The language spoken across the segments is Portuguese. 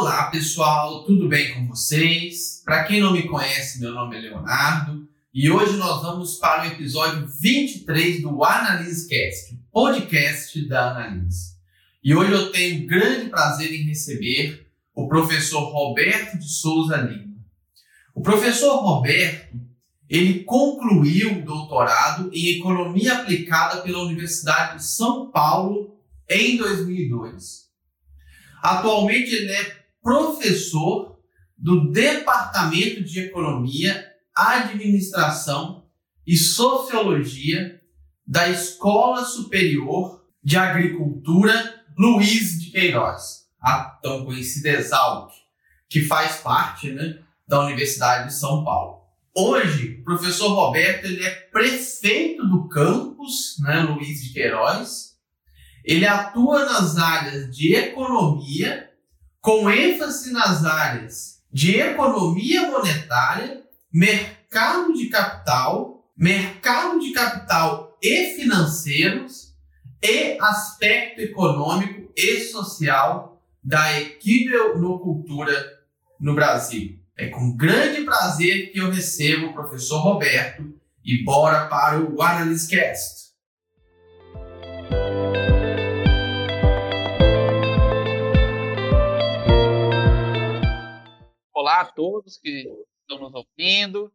Olá pessoal, tudo bem com vocês? Para quem não me conhece, meu nome é Leonardo e hoje nós vamos para o episódio 23 do AnaliseCast, o podcast da Analise. E hoje eu tenho grande prazer em receber o professor Roberto de Souza Lima. O professor Roberto, ele concluiu o doutorado em Economia Aplicada pela Universidade de São Paulo em 2002. Atualmente ele é professor do Departamento de Economia, Administração e Sociologia da Escola Superior de Agricultura Luiz de Queiroz, a tão conhecida Exalc, que faz parte né, da Universidade de São Paulo. Hoje, o professor Roberto ele é prefeito do campus né, Luiz de Queiroz. Ele atua nas áreas de economia com ênfase nas áreas de economia monetária, mercado de capital, mercado de capital e financeiros e aspecto econômico e social da equinocultura no Brasil. É com grande prazer que eu recebo o professor Roberto e bora para o AnalysCast. Olá a todos que estão nos ouvindo.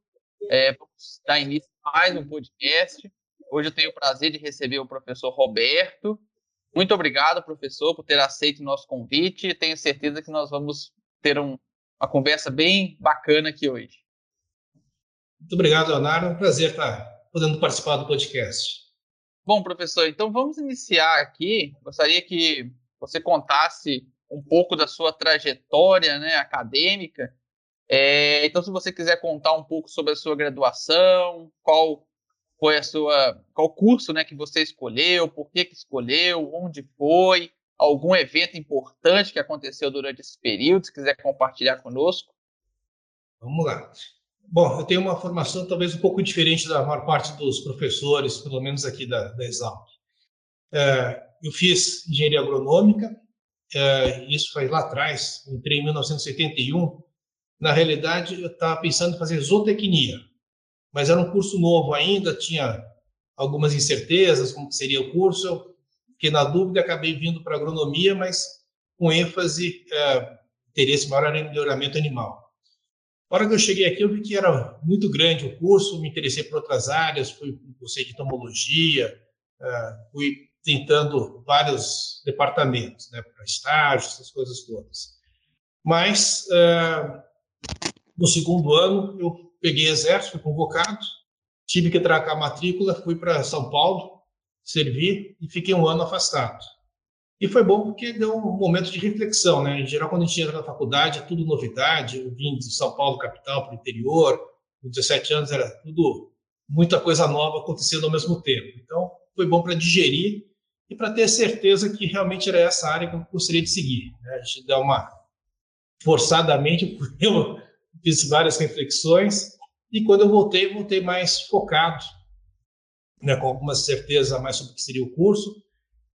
É, vamos dar início a mais um podcast. Hoje eu tenho o prazer de receber o professor Roberto. Muito obrigado, professor, por ter aceito o nosso convite. Tenho certeza que nós vamos ter um, uma conversa bem bacana aqui hoje. Muito obrigado, Leonardo. É um prazer estar podendo participar do podcast. Bom, professor, então vamos iniciar aqui. Gostaria que você contasse um pouco da sua trajetória né, acadêmica é, então, se você quiser contar um pouco sobre a sua graduação, qual foi a sua, qual curso, né, que você escolheu, por que que escolheu, onde foi, algum evento importante que aconteceu durante esse período, se quiser compartilhar conosco. Vamos lá. Bom, eu tenho uma formação talvez um pouco diferente da maior parte dos professores, pelo menos aqui da, da Exalc. É, eu fiz engenharia agronômica, é, isso foi lá atrás, entrei em 1981, na realidade, eu estava pensando em fazer zootecnia, mas era um curso novo ainda, tinha algumas incertezas como seria o curso. Eu na dúvida, acabei vindo para agronomia, mas com ênfase, é, interesse maior era em melhoramento animal. Na hora que eu cheguei aqui, eu vi que era muito grande o curso, me interessei por outras áreas, fui cursei de entomologia, é, fui tentando vários departamentos, né, para estágios, essas coisas todas. Mas é, no segundo ano, eu peguei exército, fui convocado, tive que tracar a matrícula, fui para São Paulo, servi e fiquei um ano afastado. E foi bom porque deu um momento de reflexão, né? Em geral, quando a gente entra na faculdade, é tudo novidade. Eu vim de São Paulo, capital, para o interior. Com 17 anos era tudo, muita coisa nova acontecendo ao mesmo tempo. Então, foi bom para digerir e para ter certeza que realmente era essa área que eu gostaria de seguir. Né? A gente dá uma forçadamente, eu fiz várias reflexões e quando eu voltei, voltei mais focado, né, com alguma certeza mais sobre o que seria o curso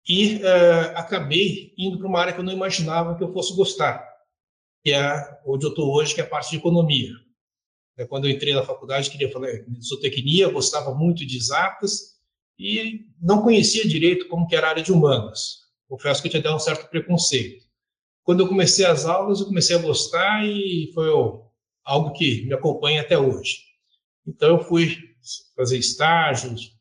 e uh, acabei indo para uma área que eu não imaginava que eu fosse gostar, que é onde eu estou hoje, que é a parte de economia. É, quando eu entrei na faculdade, queria falar zootecnia, gostava muito de exatas e não conhecia direito como que era a área de humanas. Confesso que eu tinha dado um certo preconceito. Quando eu comecei as aulas, eu comecei a gostar e foi algo que me acompanha até hoje. Então, eu fui fazer estágios,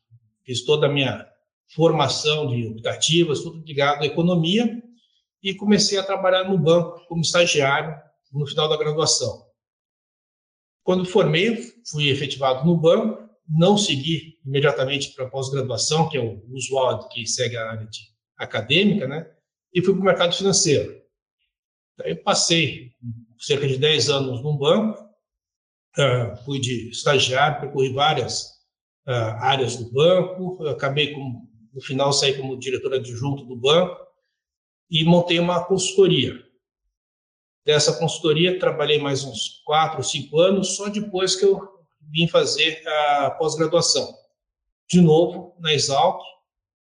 fiz toda a minha formação de optativas, tudo ligado à economia, e comecei a trabalhar no banco como estagiário no final da graduação. Quando formei, fui efetivado no banco, não segui imediatamente para a pós-graduação, que é o usual que segue a área acadêmica, né? E fui para o mercado financeiro. Daí passei cerca de 10 anos num banco, uh, fui de estagiário, percorri várias uh, áreas do banco, acabei com, no final saí como diretor adjunto do banco e montei uma consultoria. Dessa consultoria trabalhei mais uns quatro ou cinco anos, só depois que eu vim fazer a pós-graduação. De novo, na Exalc,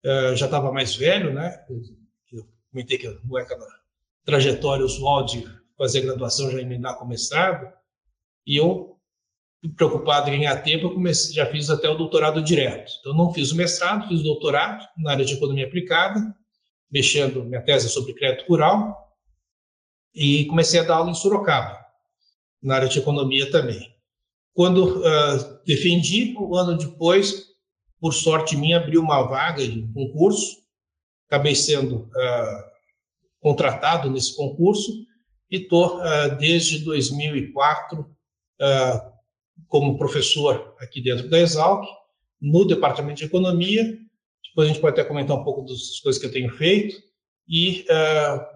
uh, já estava mais velho, né? Eu comentei que é aquela trajetória usual de fazer graduação já emendar com mestrado, e eu, preocupado em ganhar tempo, eu comecei, já fiz até o doutorado direto. Então, não fiz o mestrado, fiz o doutorado na área de economia aplicada, mexendo, minha tese sobre crédito rural, e comecei a dar aula em Sorocaba, na área de economia também. Quando uh, defendi, um ano depois, por sorte minha, abriu uma vaga de concurso, acabei sendo uh, contratado nesse concurso e estou uh, desde 2004 uh, como professor aqui dentro da Exalc, no Departamento de Economia. Depois a gente pode até comentar um pouco das coisas que eu tenho feito e,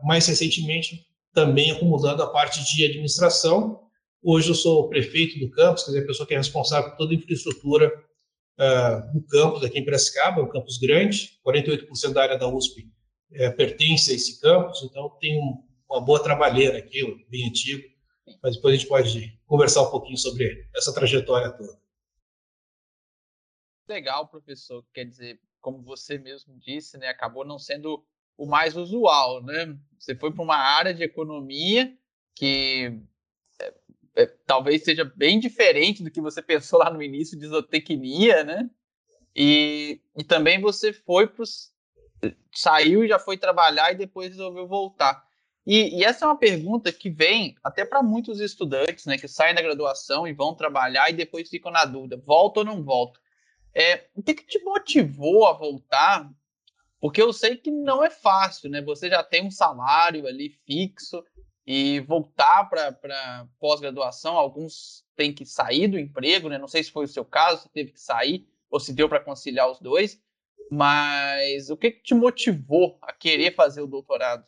mais recentemente, também acumulando a parte de administração. Hoje eu sou prefeito do campus, quer dizer, a pessoa que é responsável por toda a infraestrutura do campus aqui em Piracicaba, um campus grande, 48% da área da USP é, pertence a esse campus, então tem uma boa trabalheira aqui, bem antigo, mas depois a gente pode conversar um pouquinho sobre essa trajetória toda. Legal, professor. Quer dizer, como você mesmo disse, né, acabou não sendo o mais usual, né? Você foi para uma área de economia que é, é, talvez seja bem diferente do que você pensou lá no início de zootecnia, né? E, e também você foi para os saiu já foi trabalhar e depois resolveu voltar. E, e essa é uma pergunta que vem até para muitos estudantes, né, que saem da graduação e vão trabalhar e depois ficam na dúvida, volta ou não volta. É, o que, que te motivou a voltar? Porque eu sei que não é fácil, né? Você já tem um salário ali fixo e voltar para pós-graduação, alguns têm que sair do emprego, né? Não sei se foi o seu caso, se teve que sair ou se deu para conciliar os dois. Mas o que, que te motivou a querer fazer o doutorado?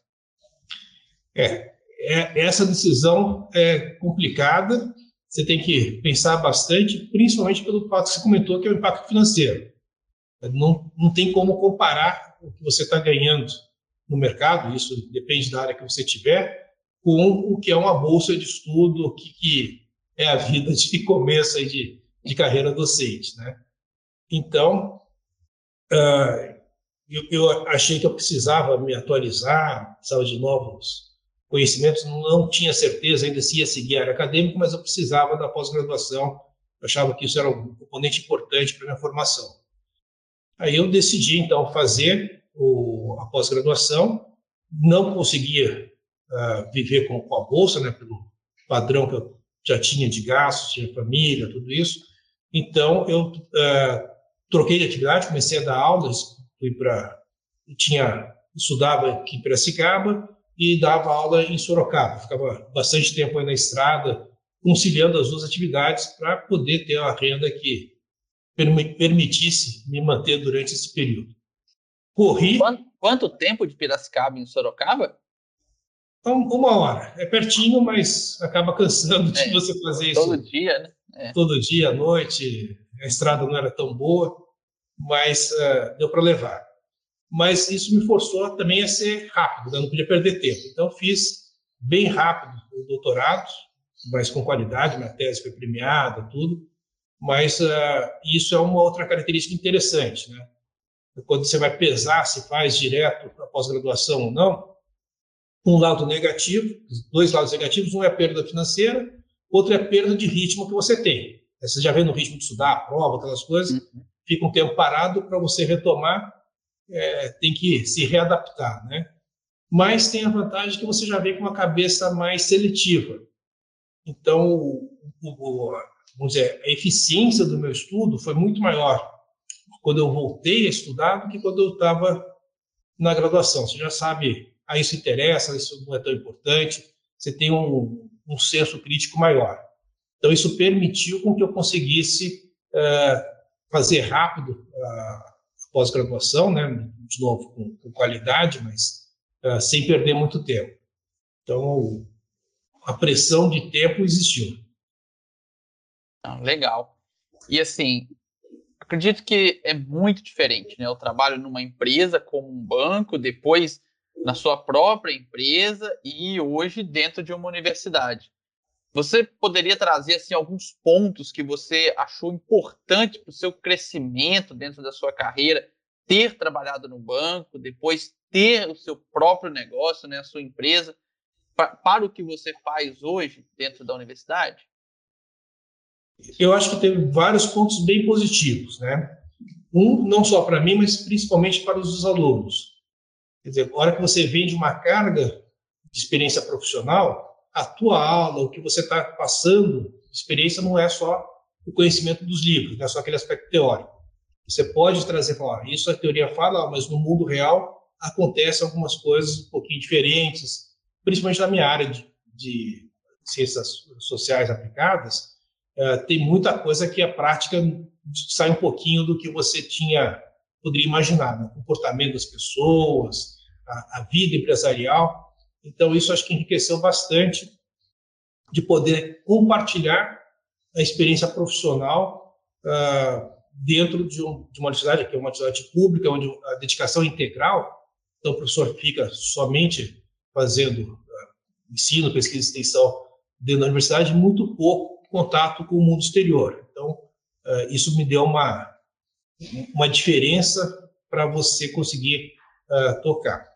É, é, essa decisão é complicada. Você tem que pensar bastante, principalmente pelo fato que você comentou, que é o impacto financeiro. Não, não tem como comparar o que você está ganhando no mercado, isso depende da área que você tiver, com o que é uma bolsa de estudo, o que, que é a vida de começo de, de carreira docente. Né? Então, eu, eu, achei que eu precisava me atualizar, precisava de novos conhecimentos, não tinha certeza ainda se ia seguir a área acadêmica, mas eu precisava da pós-graduação, achava que isso era um componente importante para minha formação. Aí eu decidi, então, fazer o, a pós-graduação, não conseguia uh, viver com, com, a bolsa, né, pelo padrão que eu já tinha de gastos, tinha família, tudo isso, então eu uh, troquei de atividade, comecei a dar aulas, fui para tinha estudava aqui em Piracicaba e dava aula em Sorocaba. Ficava bastante tempo aí na estrada, conciliando as duas atividades para poder ter uma renda que permitisse me manter durante esse período. Corri. Quanto, quanto tempo de Piracicaba em Sorocaba? Então, uma hora. É pertinho, mas acaba cansando de é, você fazer isso. Todo dia, né? É. Todo dia, à noite, a estrada não era tão boa, mas uh, deu para levar. Mas isso me forçou também a ser rápido, eu não podia perder tempo. Então, fiz bem rápido o doutorado, mas com qualidade, minha tese foi premiada, tudo. Mas uh, isso é uma outra característica interessante, né? Quando você vai pesar se faz direto para pós-graduação ou não, um lado negativo, dois lados negativos, um é a perda financeira, outro é a perda de ritmo que você tem. Você já vê no ritmo de estudar, a prova, aquelas coisas, uhum. fica um tempo parado para você retomar, é, tem que se readaptar, né? Mas tem a vantagem que você já vem com uma cabeça mais seletiva. Então, o, o, vamos dizer, a eficiência do meu estudo foi muito maior quando eu voltei a estudar do que quando eu estava na graduação. Você já sabe, ah, isso interessa, isso não é tão importante, você tem um, um senso crítico maior. Então, isso permitiu com que eu conseguisse é, fazer rápido a pós-graduação, né? de novo, com, com qualidade, mas é, sem perder muito tempo. Então, a pressão de tempo existiu. Ah, legal. E assim, acredito que é muito diferente, né? Eu trabalho numa empresa como um banco, depois na sua própria empresa e hoje dentro de uma universidade. Você poderia trazer assim alguns pontos que você achou importante para o seu crescimento dentro da sua carreira, ter trabalhado no banco, depois ter o seu próprio negócio, né, a sua empresa. para o que você faz hoje dentro da universidade? Eu acho que teve vários pontos bem positivos, né? Um, não só para mim, mas principalmente para os alunos. Quer dizer, a hora que você vende uma carga de experiência profissional, a tua aula, o que você está passando, experiência não é só o conhecimento dos livros, não é só aquele aspecto teórico. Você pode trazer, falar, isso a teoria fala, mas no mundo real acontecem algumas coisas um pouquinho diferentes, principalmente na minha área de, de ciências sociais aplicadas, uh, tem muita coisa que a prática sai um pouquinho do que você tinha poderia imaginar, né? o comportamento das pessoas, a, a, vida empresarial. Então isso acho que enriqueceu bastante de poder compartilhar a experiência profissional uh, dentro de, um, de, uma universidade que é uma universidade pública onde a dedicação é integral. Então o professor fica somente fazendo uh, ensino, pesquisa e extensão dentro da universidade, muito pouco contato com o mundo exterior. Então uh, isso me deu uma uma diferença para você conseguir tocar.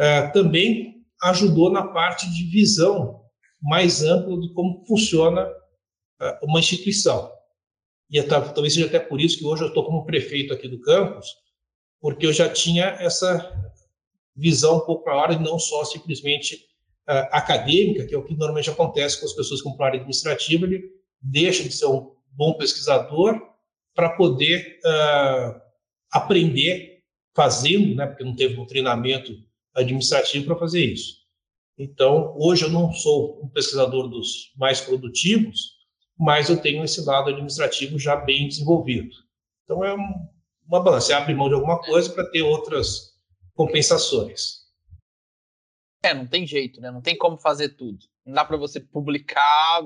Uh, também ajudou na parte de visão mais ampla de como funciona uh, uma instituição. E é, talvez seja até por isso que hoje eu estou como prefeito aqui do campus, porque eu já tinha essa visão um pouco maior e não só simplesmente acadêmica, que é o que normalmente acontece com as pessoas com área administrativa, ele deixa de ser um bom pesquisador para poder uh, aprender fazendo, né, porque não teve um treinamento administrativo para fazer isso. Então, hoje eu não sou um pesquisador dos mais produtivos, mas eu tenho esse lado administrativo já bem desenvolvido. Então, é uma balança, você abre mão de alguma coisa para ter outras compensações. É, não tem jeito, né? Não tem como fazer tudo. Não dá para você publicar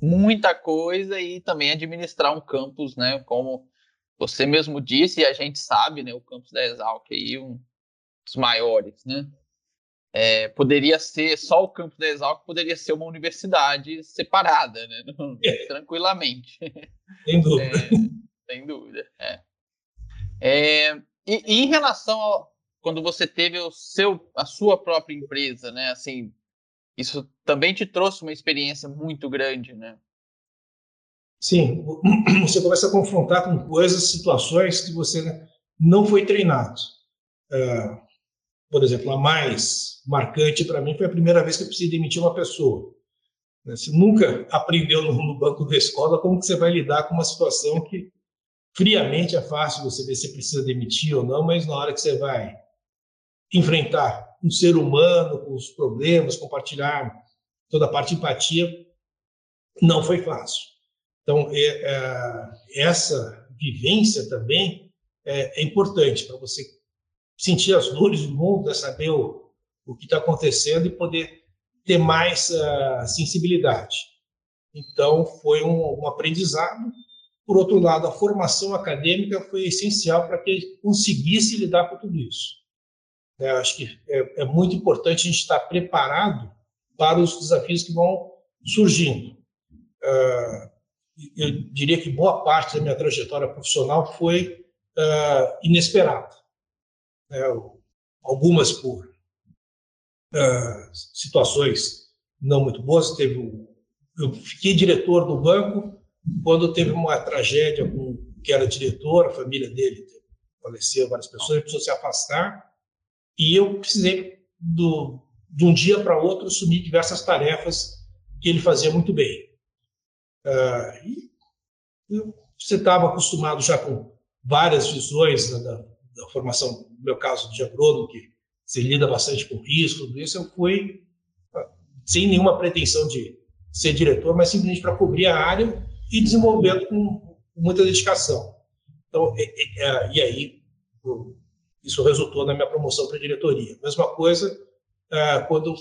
muita coisa e também administrar um campus, né? Como você mesmo disse e a gente sabe, né? O campus da Exalc aí um maiores, né? É, poderia ser só o campus da Exalc poderia ser uma universidade separada, né? É. Tranquilamente. Sem dúvida. É, sem dúvida. É. é e, e, em relação a quando você teve o seu, a sua própria empresa, né? Assim, isso também te trouxe uma experiência muito grande, né? Sim, você começa a confrontar com coisas, situações que você não foi treinado. Uh, por exemplo, a mais marcante para mim foi a primeira vez que eu precisei demitir uma pessoa. Né, você nunca aprendeu no banco da escola como que você vai lidar com uma situação que friamente é fácil você ver se precisa demitir ou não, mas na hora que você vai enfrentar um ser humano com os problemas, compartilhar toda a parte de empatia, não foi fácil. Então, é, é, essa vivência também é, é importante para você sentir as dores do mundo, saber o, o que está acontecendo e poder ter mais uh, sensibilidade. Então, foi um, um, aprendizado. Por outro lado, a formação acadêmica foi essencial para que ele conseguisse lidar com tudo isso. É, acho que é, é, muito importante a gente estar preparado para os desafios que vão surgindo. Uh, eu diria que boa parte da minha trajetória profissional foi uh, inesperada. É, algumas por uh, situações não muito boas. Teve um, eu fiquei diretor do banco quando teve uma tragédia com que era diretor, a família dele faleceu, várias pessoas, ele precisou se afastar e eu precisei, do, de um dia para outro, assumir diversas tarefas que ele fazia muito bem. Uh, e você estava acostumado já com várias visões da, da, da, formação, no meu caso, de agrônomo, que você lida bastante com risco, tudo isso. Eu fui uh, sem nenhuma pretensão de ser diretor, mas simplesmente para cobrir a área e desenvolvendo com, muita dedicação. Então, e, e, e aí, isso resultou na minha promoção para diretoria. Mesma coisa ah, quando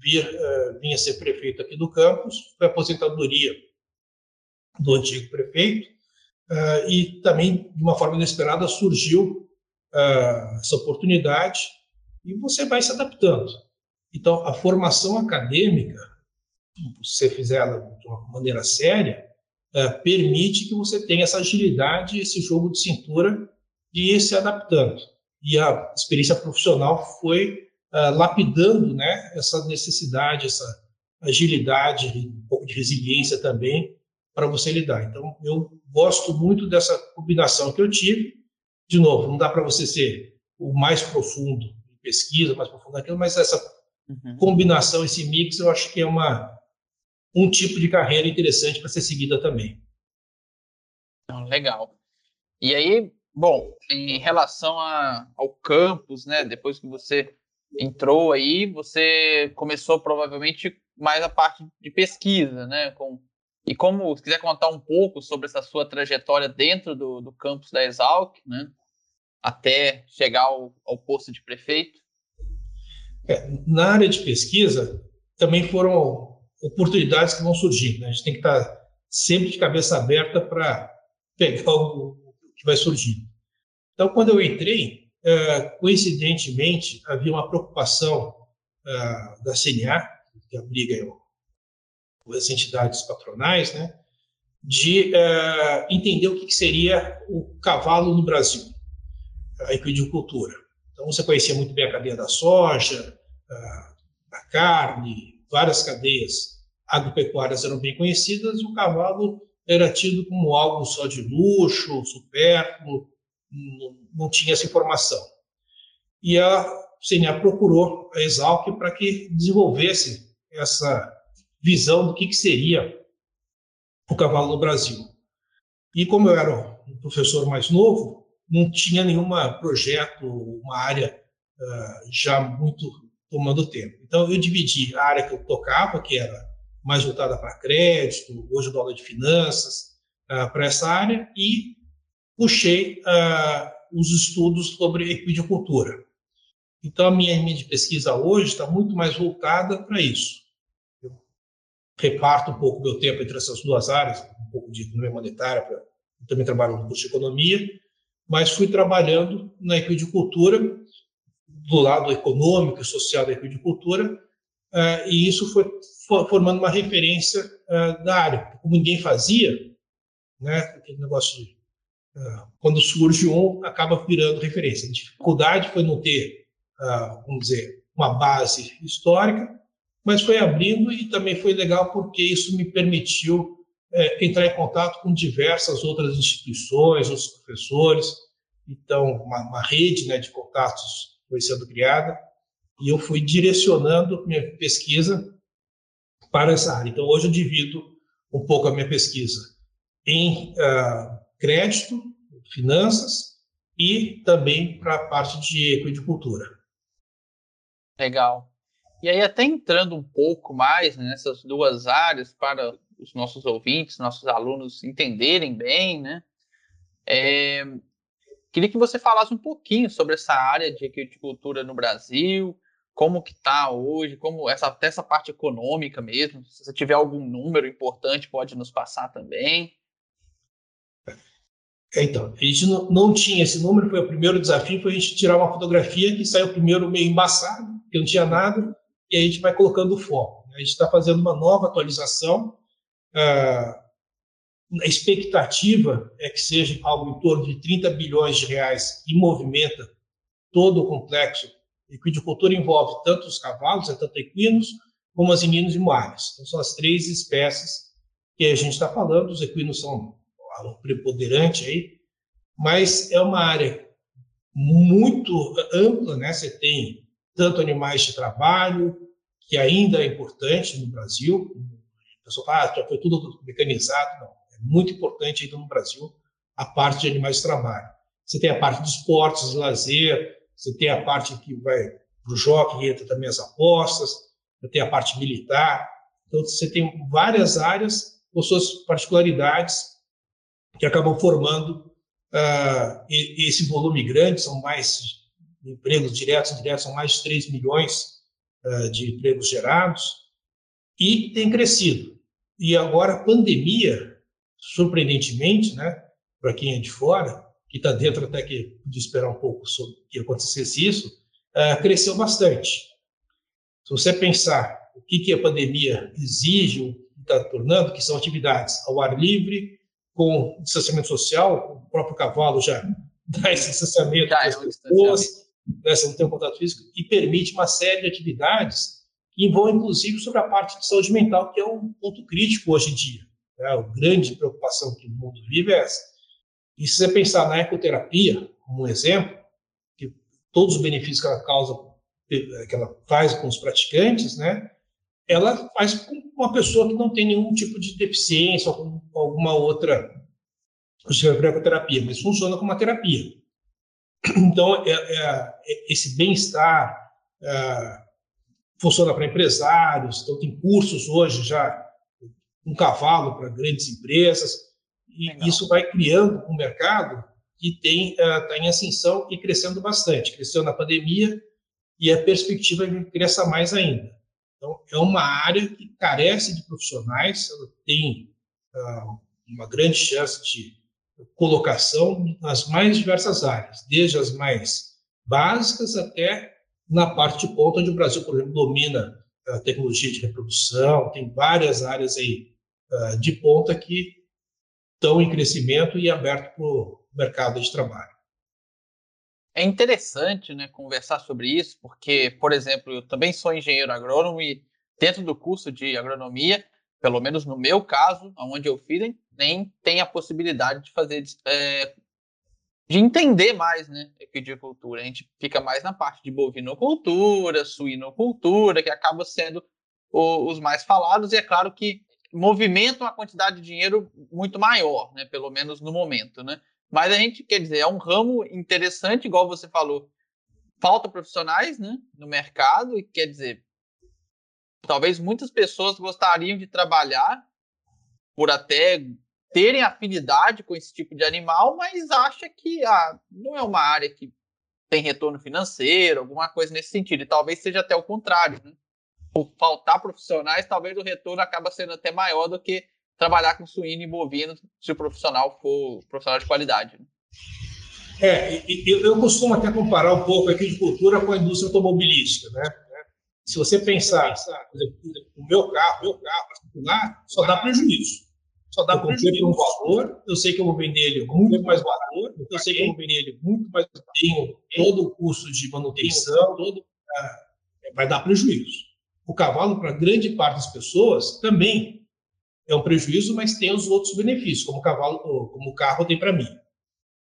vir, ah, vinha ser prefeito aqui do campus, foi aposentadoria do antigo prefeito, ah, e também, de uma forma inesperada, surgiu essa oportunidade e você vai se adaptando. Então, a formação acadêmica, se você fizer ela de uma maneira séria, permite que você tenha essa agilidade, esse jogo de cintura de ir se adaptando e a experiência profissional foi uh, lapidando né, essa necessidade, essa agilidade, um pouco de resiliência também para você lidar. Então, eu gosto muito dessa combinação que eu tive. De novo, não dá para você ser o mais profundo em pesquisa, mais profundo naquilo, mas essa uhum. combinação, esse mix, eu acho que é uma, um tipo de carreira interessante para ser seguida também. Legal. E aí, bom, em relação a, ao campus, né, depois que você entrou aí, você começou provavelmente mais a parte de pesquisa, né, com e como, se quiser contar um pouco sobre essa sua trajetória dentro do, do campus da Exalc, né, até chegar ao, ao posto de prefeito. É, na área de pesquisa, também foram oportunidades que vão surgir. Né? A gente tem que estar sempre de cabeça aberta para pegar o, que vai surgir. Então, quando eu entrei, é, coincidentemente, havia uma preocupação é, da CNA, que abriga as entidades patronais, né, de uh, entender o que, que, seria o cavalo no Brasil, a equidicultura. Então, você conhecia muito bem a cadeia da soja, da carne, várias cadeias agropecuárias eram bem conhecidas, e o cavalo era tido como algo só de luxo, supérfluo, não, não tinha essa informação. E a CNA procurou a Exalc para que desenvolvesse essa visão do que, que seria o cavalo no Brasil. E como eu era um professor mais novo, não tinha nenhum projeto, uma área uh, já muito tomando tempo. Então, eu dividi a área que eu tocava, que era mais voltada para crédito, hoje eu dou aula de finanças, uh, para essa área, e puxei uh, os estudos sobre equidicultura. Então, a minha linha de pesquisa hoje está muito mais voltada para isso reparto um pouco meu tempo entre essas duas áreas, um pouco de economia monetária, pra, também trabalho no curso de economia, mas fui trabalhando na equidicultura, do lado econômico e social da equidicultura, uh, e isso foi formando uma referência uh, da área. Como ninguém fazia, né, aquele negócio de uh, quando surge um, acaba virando referência. A dificuldade foi não ter, vamos dizer, uma base histórica, mas foi abrindo e também foi legal porque isso me permitiu é, entrar em contato com diversas outras instituições, outros professores. Então, uma, uma rede né, de contatos foi sendo criada e eu fui direcionando minha pesquisa para essa área. Então, hoje eu divido um pouco a minha pesquisa em uh, crédito, finanças e também para a parte de equidicultura. Legal. E aí, até entrando um pouco mais nessas duas áreas para os nossos ouvintes, nossos alunos entenderem bem, né? É, queria que você falasse um pouquinho sobre essa área de agricultura no Brasil, como que está hoje, como essa, até essa parte econômica mesmo. Se você tiver algum número importante, pode nos passar também. É, então, a gente não, não, tinha esse número, foi o primeiro desafio, foi a gente tirar uma fotografia que saiu primeiro meio embaçado, que não tinha nada, e a gente vai colocando o foco. A gente está fazendo uma nova atualização. Ah, a expectativa é que seja algo em torno de 30 bilhões de reais que movimenta todo o complexo. Equidicultura envolve tanto os cavalos, é tanto equinos, como as ininos e moares. Então, são as três espécies que a gente está falando. Os equinos são um preponderante aí, mas é uma área muito ampla, né? Você tem tanto animais de trabalho, que ainda é importante no Brasil. O pessoal fala, ah, já foi tudo mecanizado. Não, é muito importante ainda no Brasil a parte de animais de trabalho. Você tem a parte de esportes, de lazer, você tem a parte que vai para o jockey, entra também as apostas, você tem a parte militar. Então, você tem várias áreas com suas particularidades que acabam formando uh, esse volume grande, são mais empregos diretos e indiretos, são mais de 3 milhões uh, de empregos gerados, e tem crescido. E agora a pandemia, surpreendentemente, né, para quem é de fora, que está dentro até que de esperar um pouco sobre que acontecesse isso, uh, cresceu bastante. Se você pensar o que, que a pandemia exige, o que está tornando, que são atividades ao ar livre, com distanciamento social, o próprio cavalo já dá esse distanciamento para as pessoas, né, não tem um contato físico, e permite uma série de atividades que vão, inclusive, sobre a parte de saúde mental, que é um ponto crítico hoje em dia. Né? A grande preocupação que o mundo vive é essa. E se você pensar na ecoterapia, como um exemplo, que todos os benefícios que ela causa, que ela faz com os praticantes, né, ela faz com uma pessoa que não tem nenhum tipo de deficiência ou alguma outra ecoterapia, mas funciona como uma terapia. Então, é, é, é esse bem-estar é, funciona para empresários, então tem cursos hoje já, um cavalo para grandes empresas, e Legal. isso vai criando um mercado que tem está é, em ascensão e crescendo bastante. Cresceu na pandemia e a perspectiva é que cresça mais ainda. Então, é uma área que carece de profissionais, ela tem uh, uma grande chance de colocação nas mais diversas áreas, desde as mais básicas até na parte de ponta, onde o Brasil, por exemplo, domina a tecnologia de reprodução, tem várias áreas aí uh, de ponta que estão em crescimento e aberto para o mercado de trabalho. É interessante né, conversar sobre isso, porque, por exemplo, eu também sou engenheiro agrônomo e dentro do curso de agronomia, pelo menos no meu caso, onde eu fiz, nem tem a possibilidade de fazer é, de entender mais, né, equidicultura. A gente fica mais na parte de bovinocultura, suinocultura, que acaba sendo o, os mais falados, e é claro que movimentam uma quantidade de dinheiro muito maior, né, pelo menos no momento, né. Mas a gente, quer dizer, é um ramo interessante, igual você falou, falta profissionais, né, no mercado, e quer dizer, talvez muitas pessoas gostariam de trabalhar por até terem afinidade com esse tipo de animal, mas acha que ah, não é uma área que tem retorno financeiro, alguma coisa nesse sentido. E talvez seja até o contrário. Né? Por faltar profissionais, talvez o retorno acaba sendo até maior do que trabalhar com suíno e bovino se o profissional for profissional de qualidade. Né? É, eu, eu costumo até comparar um pouco a agricultura com a indústria automobilística, né? Se você pensar, por exemplo, o meu carro, meu carro particular, só dá prejuízo. Só dá por um valor, eu sei que eu vou vender ele muito mais valor, eu sei que eu vou vender ele muito mais, tenho todo o custo de manutenção, todo, é, vai dar prejuízo. O cavalo, para grande parte das pessoas, também é um prejuízo, mas tem os outros benefícios, como o cavalo, como o carro tem para mim.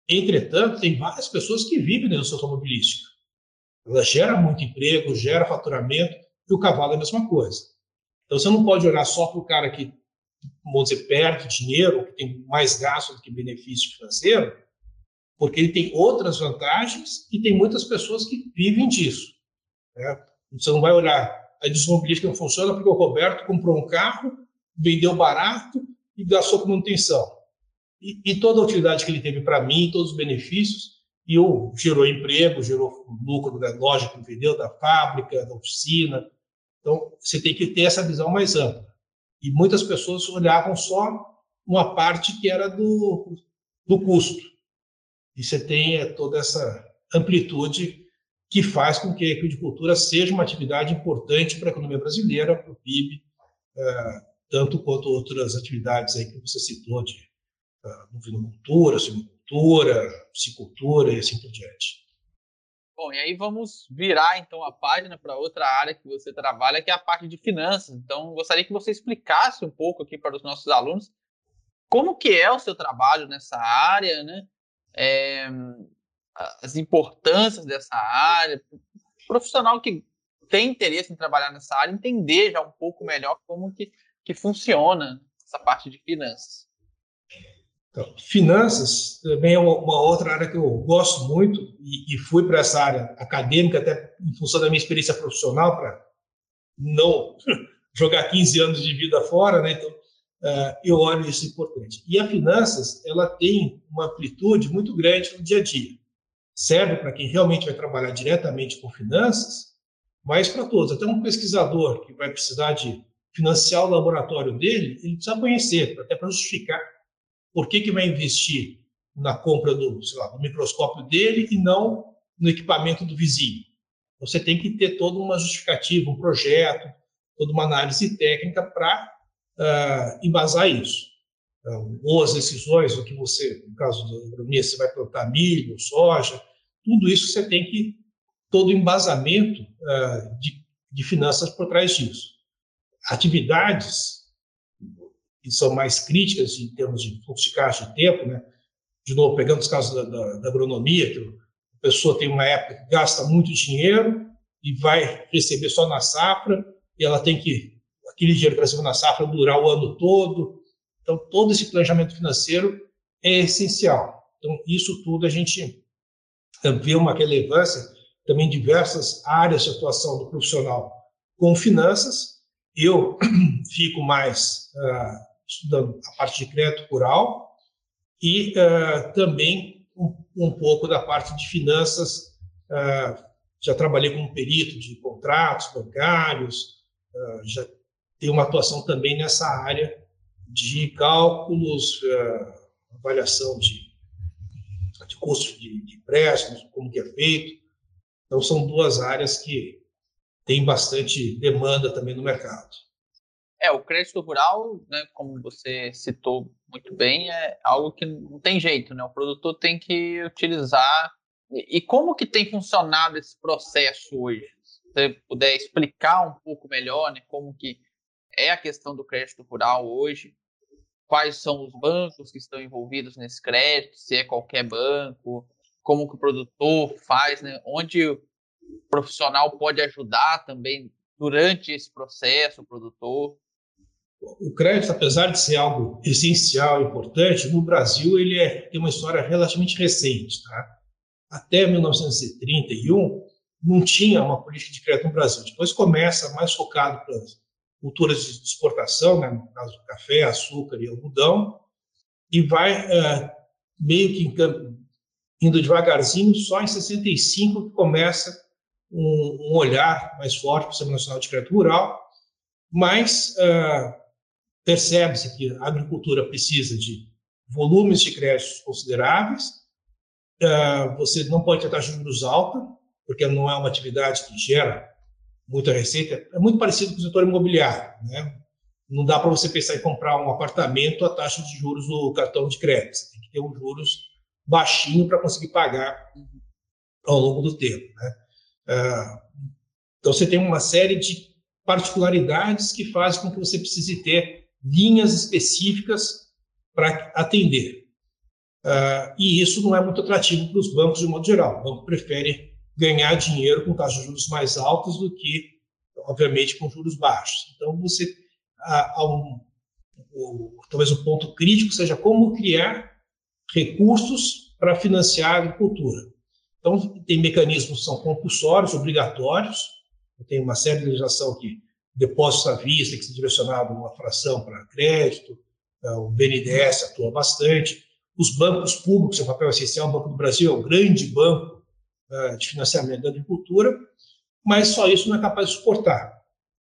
Entretanto, tem várias pessoas que vivem na indústria automobilística. Ela gera muito emprego, gera faturamento, e o cavalo é a mesma coisa. Então, você não pode olhar só para o cara que, vamos dizer, perde dinheiro, que tem mais gasto do que benefício financeiro, porque ele tem outras vantagens e tem muitas pessoas que vivem disso. Né? Você não vai olhar a desmobilística não funciona porque o Roberto comprou um carro, vendeu barato e gastou com manutenção. E, e toda a utilidade que ele teve para mim, todos os benefícios, e o, gerou emprego, gerou lucro da loja que vendeu, da fábrica, da oficina. Então, você tem que ter essa visão mais ampla. E muitas pessoas olhavam só uma parte que era do, do custo. E você tem é, toda essa amplitude que faz com que a agricultura seja uma atividade importante para a economia brasileira, para o PIB, é, tanto quanto outras atividades aí que você citou de uh, bovinocultura, agricultura, piscicultura e assim por diante. Bom, e aí vamos virar então a página para outra área que você trabalha, que é a parte de finanças. Então, gostaria que você explicasse um pouco aqui para os nossos alunos como que é o seu trabalho nessa área, né? É, as importâncias dessa área, o profissional que tem interesse em trabalhar nessa área, entender já um pouco melhor como que, que funciona essa parte de finanças. Então, finanças também é uma outra área que eu gosto muito e, e fui para essa área acadêmica até em função da minha experiência profissional para não jogar 15 anos de vida fora, né? Então, uh, eu olho isso importante. E a finanças, ela tem uma amplitude muito grande no dia a dia. Serve para quem realmente vai trabalhar diretamente com finanças, mas para todos. Até um pesquisador que vai precisar de financiar o laboratório dele, ele precisa conhecer, até para justificar por que, que vai investir na compra do, lá, do microscópio dele e não no equipamento do vizinho? Você tem que ter toda uma justificativa, um projeto, toda uma análise técnica para uh, ah, embasar isso. Então, ou as decisões, o que você, no caso da agronomia, você vai plantar milho, soja, tudo isso você tem que todo o embasamento uh, de, de finanças por trás disso. Atividades que são mais críticas em termos de fluxo de caixa de tempo, né? de novo, pegando os casos da, da, da agronomia, que a pessoa tem uma época que gasta muito dinheiro e vai receber só na safra, e ela tem que, aquele dinheiro que recebeu na safra, durar o ano todo. Então, todo esse planejamento financeiro é essencial. Então, isso tudo a gente vê uma relevância também em diversas áreas de atuação do profissional com finanças. Eu fico mais uh, estudando a parte de crédito rural e uh, também um, um, pouco da parte de finanças. Uh, já trabalhei como perito de contratos bancários, já tenho uma atuação também nessa área de cálculos, avaliação de, de custos de, de empréstimos, como que é feito. Então, são duas áreas que têm bastante demanda também no mercado. É, o crédito rural, né, como você citou muito bem, é algo que não tem jeito, né? O produtor tem que utilizar. E como que tem funcionado esse processo hoje? Se você puder explicar um pouco melhor, né, como que é a questão do crédito rural hoje, quais são os bancos que estão envolvidos nesse crédito, se é qualquer banco, como que o produtor faz, né? Onde o profissional pode ajudar também durante esse processo, o produtor. O crédito, apesar de ser algo essencial, importante, no Brasil ele é, tem uma história relativamente recente. Tá? Até 1931 não tinha uma política de crédito no Brasil. Depois começa mais focado para culturas de exportação, né? no caso do café, açúcar e algodão, e vai é, meio que indo devagarzinho, só em 65 que começa um, um olhar mais forte para o Sistema Nacional de Crédito Rural, mas uh, percebe-se que a agricultura precisa de volumes de créditos consideráveis, uh, você não pode de juros alta, porque não é uma atividade que gera muita receita, é muito parecido com o setor imobiliário, né? Não dá para você pensar em comprar um apartamento a taxa de juros do cartão de crédito, você tem que ter os juros baixinho para conseguir pagar ao longo do tempo. Né? Ah, então, você tem uma série de particularidades que fazem com que você precise ter linhas específicas para atender. Uh, e isso não é muito atrativo para os bancos de modo geral. O banco prefere ganhar dinheiro com taxas de juros mais altas do que, obviamente, com juros baixos. Então, você um, talvez o um ponto crítico seja como criar recursos para financiar a agricultura. Então, tem mecanismos que são compulsórios, obrigatórios, tem uma série de legislação que depósitos à vista, que se direcionado uma fração para crédito, é, o BNDES atua bastante, os bancos públicos, seu papel essencial, o Banco do Brasil é o grande banco é, de financiamento da agricultura, mas só isso não é capaz de suportar.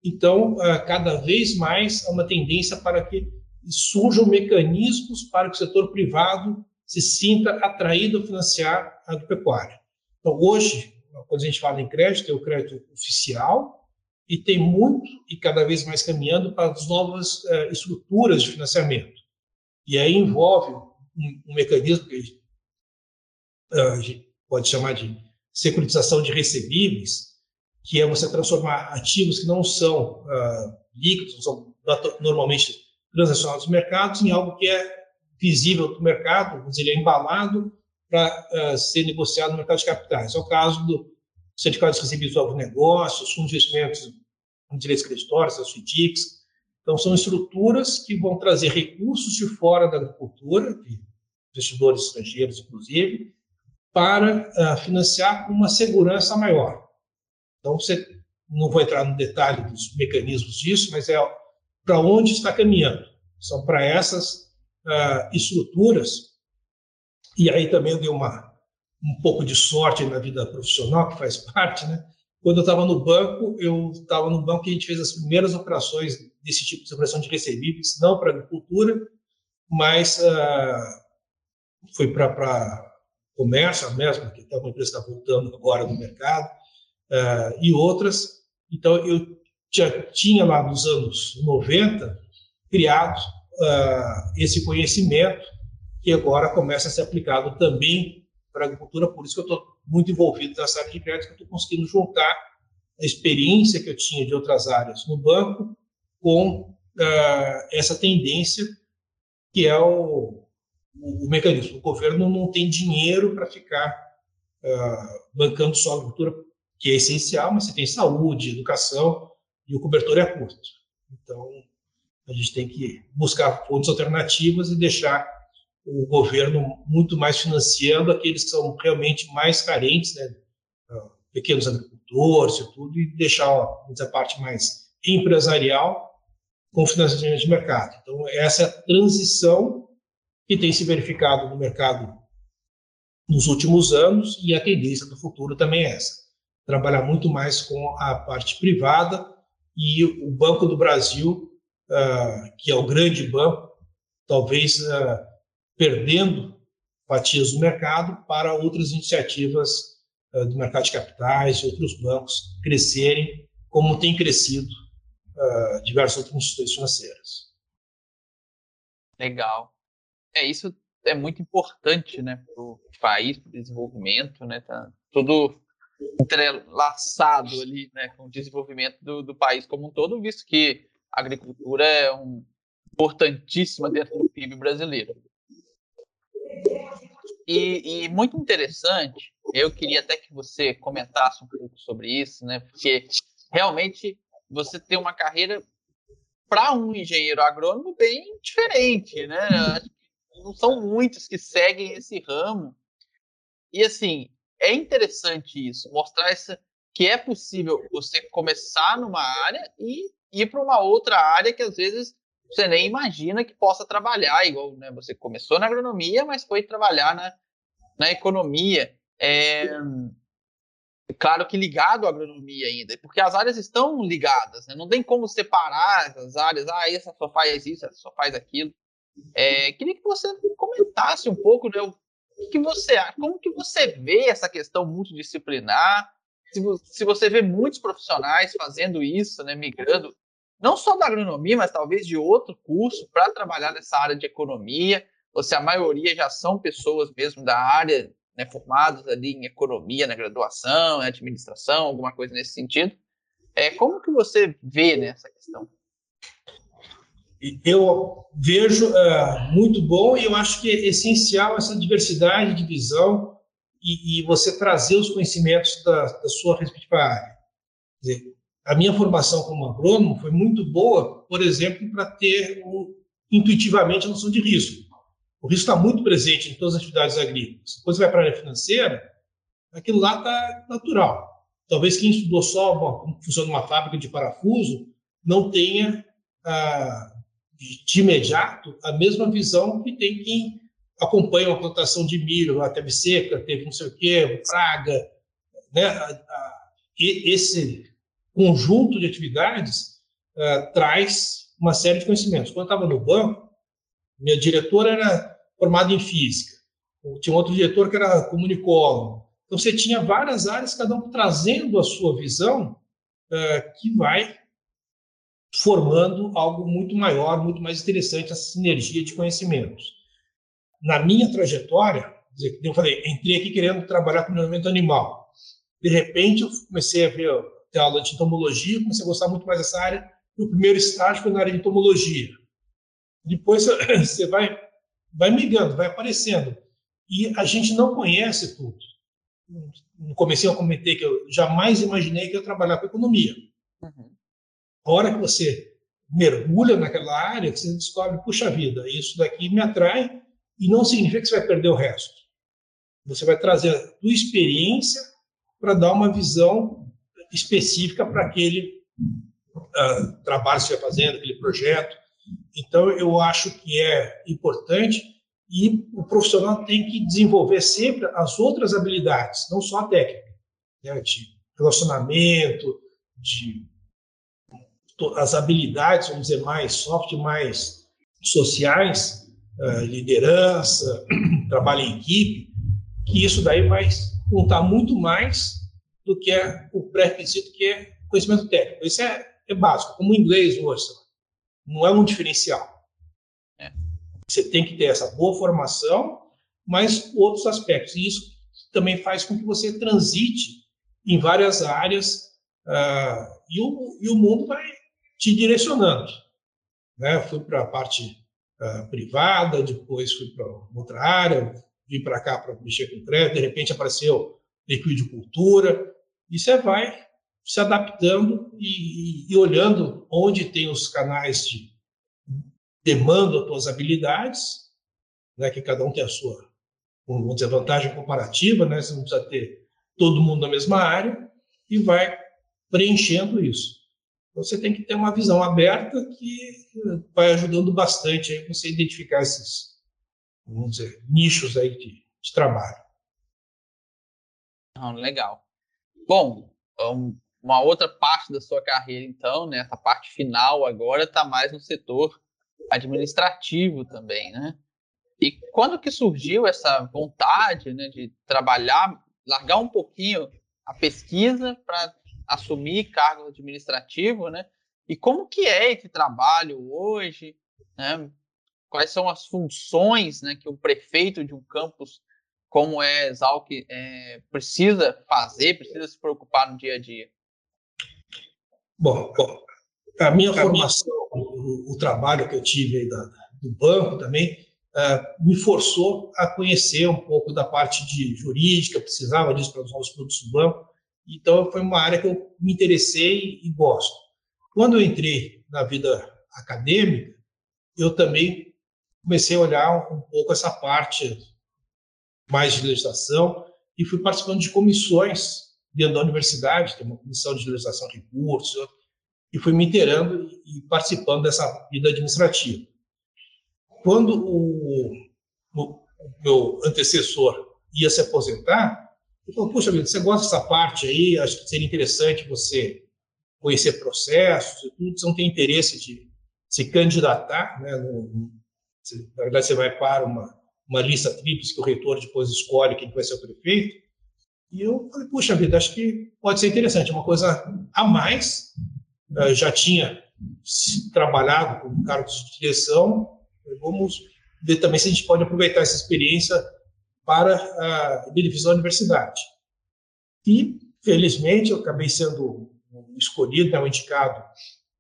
Então, é, cada vez mais há uma tendência para que surjam mecanismos para que o setor privado se sinta atraído a financiar a agropecuária. Então, hoje, quando a gente fala em crédito, tem o crédito oficial e tem muito e cada vez mais caminhando para as novas uh, estruturas de financiamento. E aí envolve um, um mecanismo que uh, a gente pode chamar de securitização de recebíveis, que é você transformar ativos que não são uh, líquidos, não são normalmente transacionados no mercado, em algo que é visível para o mercado, mas ele é embalado para uh, ser negociado no mercado de capitais. É o caso do certificados recebidos do negócios, fundos de investimentos direitos creditórios, as FDICs. Então, são estruturas que vão trazer recursos de fora da agricultura, investidores estrangeiros, inclusive, para uh, financiar com uma segurança maior. Então, você não vou entrar no detalhe dos mecanismos disso, mas é para onde está caminhando. São para essas uh, estruturas, e aí também eu dei uma, um pouco de sorte na vida profissional, que faz parte, né? Quando eu estava no banco, eu estava no banco que a gente fez as primeiras operações desse tipo de operação de recebíveis, não para agricultura, mas uh, foi para comércio mesmo, que é uma empresa que está voltando agora no mercado, uh, e outras. Então, eu já tinha lá nos anos 90 criado uh, esse conhecimento que agora começa a ser aplicado também para a agricultura, por isso que eu estou muito envolvido nessa área de crédito, que eu estou conseguindo juntar a experiência que eu tinha de outras áreas no banco com uh, essa tendência que é o, o, o, mecanismo. O governo não tem dinheiro para ficar uh, bancando só a agricultura, que é essencial, mas você tem saúde, educação, e o cobertor é curto. Então, a gente tem que buscar fontes alternativas e deixar o governo muito mais financiando aqueles que são realmente mais carentes, né? Ah, pequenos agricultores e tudo, e deixar a parte mais empresarial com financiamento de mercado. Então, essa é a transição que tem se verificado no mercado nos últimos anos e a tendência do futuro também é essa. Trabalhar muito mais com a parte privada e o Banco do Brasil, uh, que é o grande banco, talvez uh, perdendo fatias do mercado para outras iniciativas uh, do mercado de capitais e outros bancos crescerem como tem crescido uh, diversas outras instituições financeiras. Legal. É, isso é muito importante né, para o país, para o desenvolvimento, né? Tá tudo entrelaçado ali né, com o desenvolvimento do, do país como um todo, visto que a agricultura é um, importantíssima dentro do PIB brasileiro. E, e, muito interessante, eu queria até que você comentasse um pouco sobre isso, né? Porque realmente você tem uma carreira para um engenheiro agrônomo bem diferente, né? Não são muitos que seguem esse ramo. E assim, é interessante isso, mostrar essa, que é possível você começar numa área e ir para uma outra área que às vezes você nem imagina que possa trabalhar, igual né, você começou na agronomia, mas foi trabalhar na, na economia. É, claro que ligado à agronomia ainda, porque as áreas estão ligadas, né? não tem como separar as áreas, ah, essa só faz isso, essa só faz aquilo. É, queria que você comentasse um pouco, né, o que você como que você vê essa questão multidisciplinar, se, se você vê muitos profissionais fazendo isso, né, migrando, não só da agronomia, mas talvez de outro curso para trabalhar nessa área de economia, ou se a maioria já são pessoas mesmo da área né, formados ali em economia na graduação, em administração, alguma coisa nesse sentido. É, como que você vê nessa né, questão? Eu vejo uh, muito bom e eu acho que é essencial essa diversidade de visão e, e você trazer os conhecimentos da, da sua respectiva área. A minha formação como agrônomo foi muito boa, por exemplo, para ter um, intuitivamente a noção de risco. O risco está muito presente em todas as atividades agrícolas. Depois você vai para a área financeira, aquilo lá está natural. Talvez quem estudou só como funciona uma fábrica de parafuso não tenha, ah, de imediato, a mesma visão que tem quem acompanha uma plantação de milho, a teve seca, teve não sei o quê, praga. Né? Esse conjunto de atividades ah, traz uma série de conhecimentos. Quando eu estava no banco, minha diretora era formada em física, tinha outro diretor que era comunicólogo. Então, você tinha várias áreas, cada um trazendo a sua visão, uh, que vai formando algo muito maior, muito mais interessante, essa sinergia de conhecimentos. Na minha trajetória, eu falei, entrei aqui querendo trabalhar com melhoramento animal. De repente, eu comecei a ver a aula de entomologia, comecei a gostar muito mais dessa área. O primeiro estágio foi na área de entomologia. Depois você vai, vai migrando, vai aparecendo. E a gente não conhece tudo. No começo eu comentei que eu jamais imaginei que eu ia trabalhar com economia. Uhum. A hora que você mergulha naquela área, você descobre, puxa vida, isso daqui me atrai e não significa que você vai perder o resto. Você vai trazer a tua experiência para dar uma visão específica para aquele uh, trabalho que você vai fazendo, aquele projeto. Então, eu acho que é importante e o profissional tem que desenvolver sempre as outras habilidades, não só a técnica, né, de relacionamento, de as habilidades, vamos dizer, mais soft, mais sociais, uh, liderança, trabalho em equipe, que isso daí vai contar muito mais do que é o pré-requisito, que é conhecimento técnico. Isso é, é básico, como o inglês hoje não é um diferencial. É. Você tem que ter essa boa formação, mas outros aspectos. E isso também faz com que você transite em várias áreas uh, e, o, e o mundo vai te direcionando. Né? Fui para a parte uh, privada, depois fui para outra área, vim para cá para mexer com crédito, de repente apareceu liquidicultura, e você vai se adaptando e, e, e olhando onde tem os canais de demanda as suas habilidades, né, que cada um tem a sua vamos dizer, vantagem comparativa, né, você não precisa ter todo mundo na mesma área, e vai preenchendo isso. Então, você tem que ter uma visão aberta que vai ajudando bastante aí você identificar esses, vamos dizer, nichos aí de, de trabalho. Legal. Bom, uma outra parte da sua carreira, então, né, essa parte final agora está mais no setor administrativo também, né? E quando que surgiu essa vontade né, de trabalhar, largar um pouquinho a pesquisa para assumir cargo administrativo, né? E como que é esse trabalho hoje, né? Quais são as funções né, que o prefeito de um campus como é Exalc é, precisa fazer, precisa se preocupar no dia a dia? Bom, bom a minha formação, o, o, trabalho que eu tive aí da, do banco também, uh, me forçou a conhecer um pouco da parte de jurídica, precisava disso para usar os produtos do banco, então foi uma área que eu me interessei e gosto. Quando eu entrei na vida acadêmica, eu também comecei a olhar um pouco essa parte mais de legislação e fui participando de comissões dentro da universidade, tem uma comissão de legislação de recursos, e fui me inteirando e participando dessa vida administrativa. Quando o, o meu antecessor ia se aposentar, ele falou: Puxa vida, você gosta dessa parte aí? Acho que seria interessante você conhecer processos e tudo. Você não tem interesse de se candidatar, né? No, na verdade, você vai para uma, uma lista tríplice que o reitor depois escolhe quem vai ser o prefeito. E eu falei, puxa vida, acho que pode ser interessante, é uma coisa a mais. Eu já tinha trabalhado com cargos de direção, Vamos ver também se a gente pode aproveitar essa experiência para a benefício da universidade. E, felizmente, eu acabei sendo escolhido, né, indicado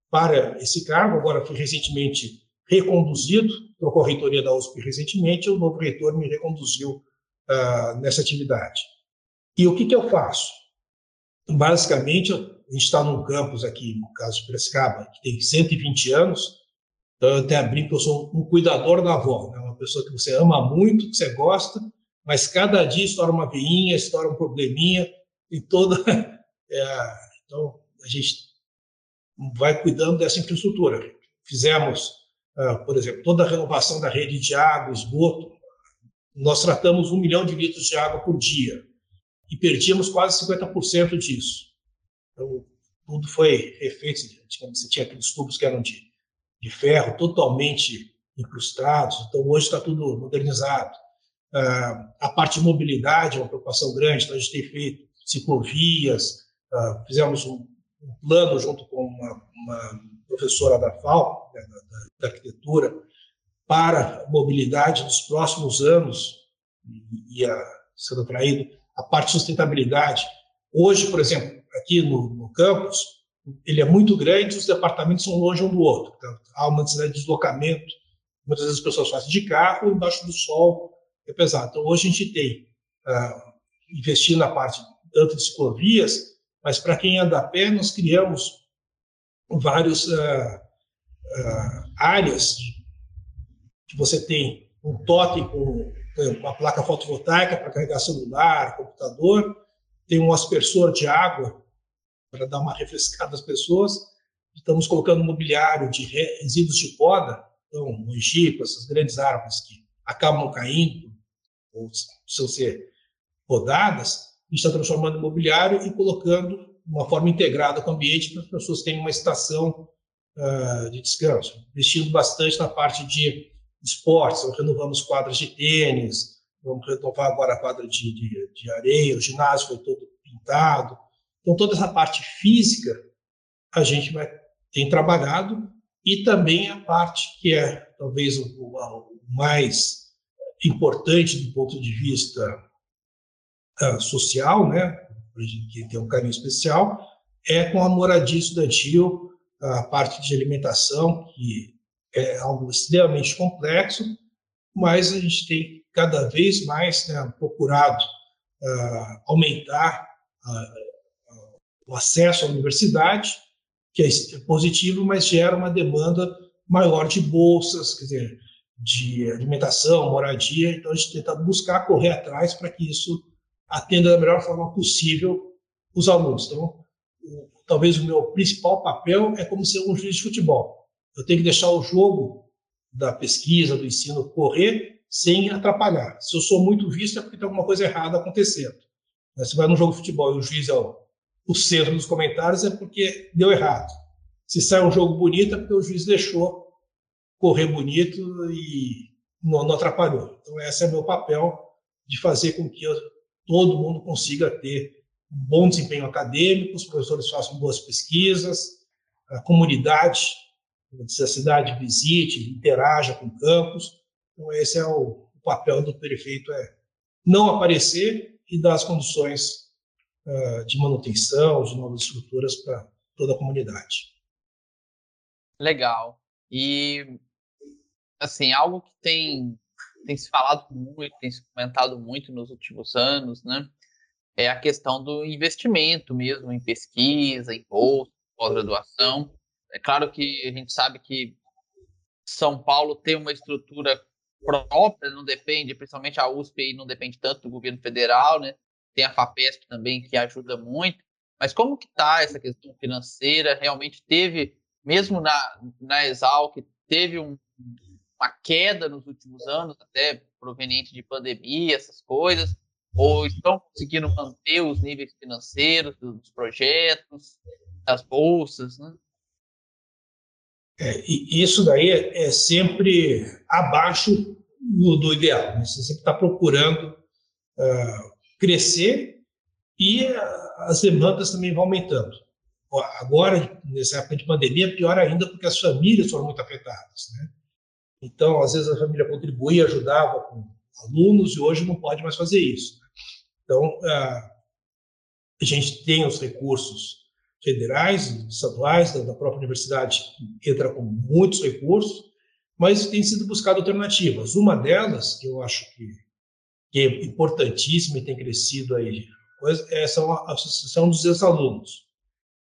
para esse cargo. Agora fui recentemente reconduzido, trocou a reitoria da USP recentemente, o novo reitor me reconduziu uh, nessa atividade. E o que, que eu faço? Basicamente, a gente está num campus aqui, no caso de Piracicaba, que tem 120 anos, então, eu até brinco que eu sou um cuidador da avó, né? uma pessoa que você ama muito, que você gosta, mas cada dia estoura uma veinha, estoura um probleminha, e toda. É, então, a gente vai cuidando dessa infraestrutura. Fizemos, por exemplo, toda a renovação da rede de água, esgoto. Nós tratamos um milhão de litros de água por dia e perdíamos quase 50% disso. Então, tudo foi refeito. Você tinha aqueles tubos que eram de de ferro totalmente incrustados. Então, hoje está tudo modernizado. Uh, a parte de mobilidade é uma preocupação grande, então a gente tem feito ciclovias, uh, fizemos um, um, plano junto com uma, uma professora da FAO, né, da, da, arquitetura, para a mobilidade nos próximos anos, e, a, sendo traído a parte de sustentabilidade. Hoje, por exemplo, aqui no, no campus, ele é muito grande, os departamentos são longe um do outro. Então, há uma necessidade de deslocamento. Muitas vezes as pessoas fazem de carro, embaixo do sol, é pesado. Então, hoje a gente tem uh, investir na parte tanto de ciclovias, mas para quem anda a pé, nós criamos várias uh, uh, áreas que você tem um totem com uma placa fotovoltaica para carregar celular, computador, tem um aspersor de água para dar uma refrescada às pessoas. Estamos colocando mobiliário de resíduos de poda, então, mojico, essas grandes árvores que acabam caindo, ou precisam ser podadas, a gente está transformando em mobiliário e colocando de uma forma integrada com o ambiente para as pessoas terem uma estação uh, de descanso. Investindo bastante na parte de esportes, então, renovamos quadras de tênis, vamos renovar agora a quadra de, de, de areia, o ginásio foi todo pintado, então, toda essa parte física a gente vai, tem trabalhado e também a parte que é talvez o, o mais importante do ponto de vista uh, social, né, que tem um carinho especial, é com a moradia estudantil, a parte de alimentação, que é algo extremamente complexo, mas a gente tem cada vez mais né, procurado uh, aumentar uh, o acesso à universidade, que é positivo, mas gera uma demanda maior de bolsas, quer dizer, de alimentação, moradia. Então, a gente tenta buscar correr atrás para que isso atenda da melhor forma possível os alunos. Então, talvez o meu principal papel é como ser um juiz de futebol. Eu tenho que deixar o jogo da pesquisa, do ensino correr sem atrapalhar. Se eu sou muito visto é porque tem alguma coisa errada acontecendo. Se vai num jogo de futebol e o juiz é o, o centro dos comentários é porque deu errado. Se sai um jogo bonito é porque o juiz deixou correr bonito e não, não atrapalhou. Então, esse é meu papel de fazer com que eu, todo mundo consiga ter bom desempenho acadêmico, os professores façam boas pesquisas, a comunidade a cidade visite, interaja com campos. Então, esse é o, papel do prefeito, é não aparecer e dar as condições uh, de manutenção, de novas estruturas para toda a comunidade. Legal. E assim, algo que tem, tem se falado muito, tem se comentado muito nos últimos anos, né? É a questão do investimento mesmo em pesquisa, em bolsa, pós-graduação. É claro que a gente sabe que São Paulo tem uma estrutura própria, não depende, principalmente a USP aí não depende tanto do governo federal, né? Tem a FAPESP também que ajuda muito. Mas como que está essa questão financeira? Realmente teve, mesmo na, na Exalc, teve um, uma queda nos últimos anos, até proveniente de pandemia, essas coisas, ou estão conseguindo manter os níveis financeiros dos projetos, das bolsas, né? É, isso daí é sempre abaixo do, do ideal. Né? Você sempre está procurando uh, crescer e as demandas também vão aumentando. Agora, nessa época de pandemia, pior ainda porque as famílias foram muito afetadas. Né? Então, às vezes a família contribuía, ajudava com alunos e hoje não pode mais fazer isso. Então, a gente tem os recursos federais, estaduais, da própria universidade que entra com muitos recursos, mas tem sido buscado alternativas. Uma delas, que eu acho que, é importantíssima e tem crescido aí, é a Associação dos Ex-Alunos.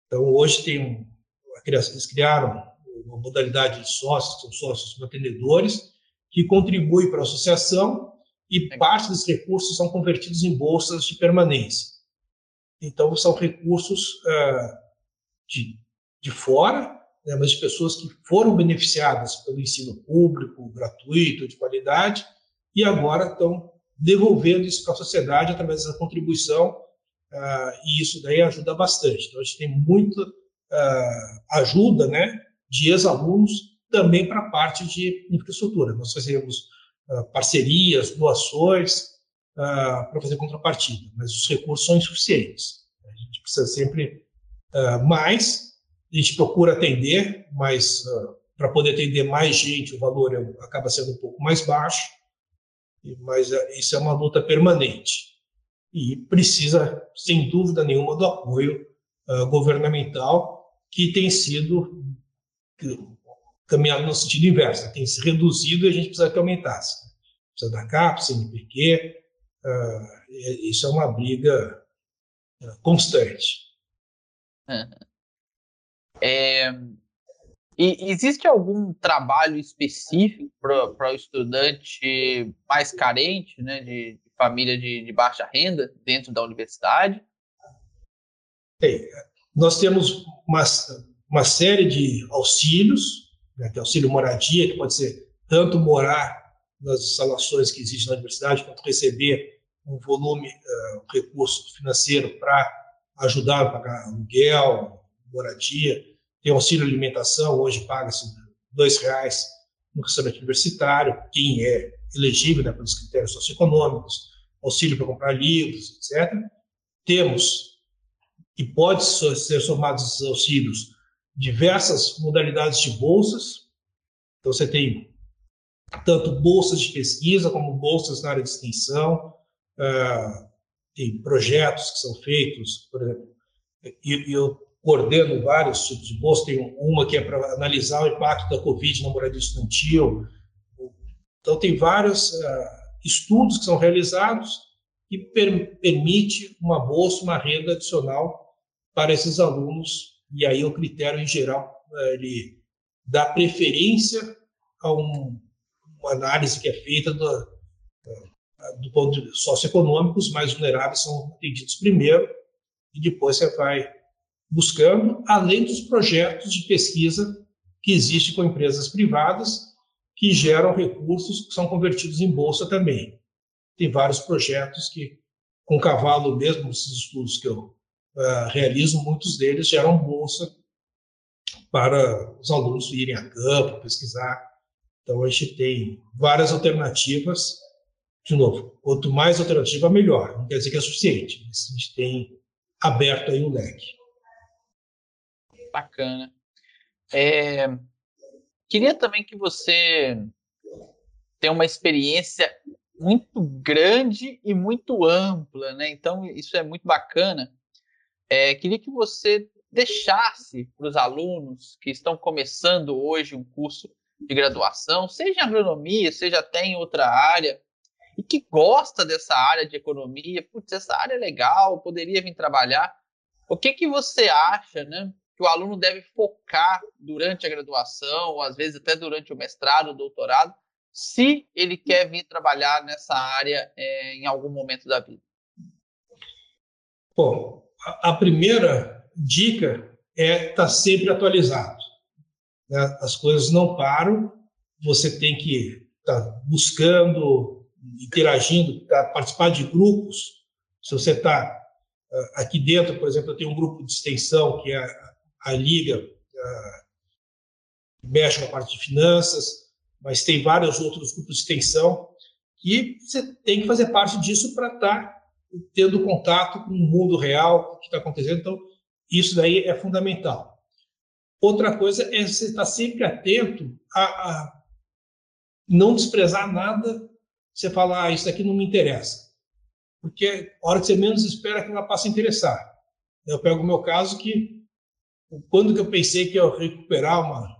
Então, hoje tem, eles criaram uma modalidade de sócios, são sócios mantenedores, que contribuem para a associação e parte dos recursos são convertidos em bolsas de permanência. Então, são recursos uh, de, de fora, né, mas de pessoas que foram beneficiadas pelo ensino público, gratuito, de qualidade, e agora estão devolvendo isso para a sociedade através da contribuição, uh, e isso daí ajuda bastante. Então, a gente tem muita uh, ajuda, né, de ex-alunos também para a parte de infraestrutura. Nós fazemos parcerias, doações uh, para fazer contrapartida, mas os recursos são insuficientes. A gente precisa sempre uh, mais, a gente procura atender, mas para poder atender mais gente, o valor é, acaba sendo um pouco mais baixo, mas isso é uma luta permanente. E precisa, sem dúvida nenhuma, do apoio governamental, que tem sido caminhando no sentido inverso, tem se reduzido e a gente precisa que aumentasse. Precisa da CAP, CNPq, uh, isso é uma briga uh, constante. É, e existe algum trabalho específico para o estudante mais carente, né, de, de família de, de, baixa renda, dentro da universidade? Tem. Nós temos uma, uma série de auxílios, né, é auxílio moradia, que pode ser tanto morar nas instalações que existem na universidade, quanto receber um volume, uh, um recurso financeiro para ajudar a pagar aluguel, moradia. Tem auxílio alimentação, hoje paga-se dois reais no restaurante universitário, quem é elegível né, pelos critérios socioeconômicos, auxílio para comprar livros, etc. Temos, e pode ser somados esses auxílios, diversas modalidades de bolsas. Então, você tem tanto bolsas de pesquisa como bolsas na área de extensão, uh, tem projetos que são feitos, por exemplo, e, e eu coordeno vários tipos de bolsa, tem uma que é para analisar o impacto da Covid na moradia estudantil. Então, tem vários uh, estudos que são realizados que per permite uma bolsa, uma renda adicional para esses alunos, e aí o critério, em geral, uh, ele dá preferência a um, uma análise que é feita do, uh, do ponto de socioeconômico, os mais vulneráveis são atendidos primeiro, e depois você vai buscando, além dos projetos de pesquisa que existem com empresas privadas que geram recursos que são convertidos em bolsa também. Tem vários projetos que, com cavalo mesmo, esses estudos que eu uh, realizo, muitos deles geram bolsa para os alunos irem a campo, pesquisar. Então, a gente tem várias alternativas. De novo, quanto mais alternativa, melhor. Não quer dizer que é suficiente, mas a gente tem aberto aí o leque. Bacana. É, queria também que você tenha uma experiência muito grande e muito ampla, né? Então, isso é muito bacana. É, queria que você deixasse para os alunos que estão começando hoje um curso de graduação, seja em agronomia, seja até em outra área, e que gosta dessa área de economia, putz, essa área é legal, poderia vir trabalhar. O que que você acha, né? que o aluno deve focar durante a graduação, ou às vezes até durante o mestrado, o doutorado, se ele quer vir trabalhar nessa área é, em algum momento da vida? Bom, a, primeira dica é estar tá sempre atualizado. Né? As coisas não param, você tem que estar tá buscando, interagindo, tá, participar de grupos. Se você está ah, aqui dentro, por exemplo, eu tenho um grupo de extensão que é a Liga uh, mexe com a parte de finanças, mas tem vários outros grupos de extensão que você tem que fazer parte disso para estar tendo contato com o mundo real, que está acontecendo. Então, isso daí é fundamental. Outra coisa é você estar sempre atento a, a não desprezar nada. Você falar, ah, isso daqui não me interessa. Porque a hora que você menos espera que ela passe a interessar. Eu pego o meu caso que quando que eu pensei que eu recuperar uma,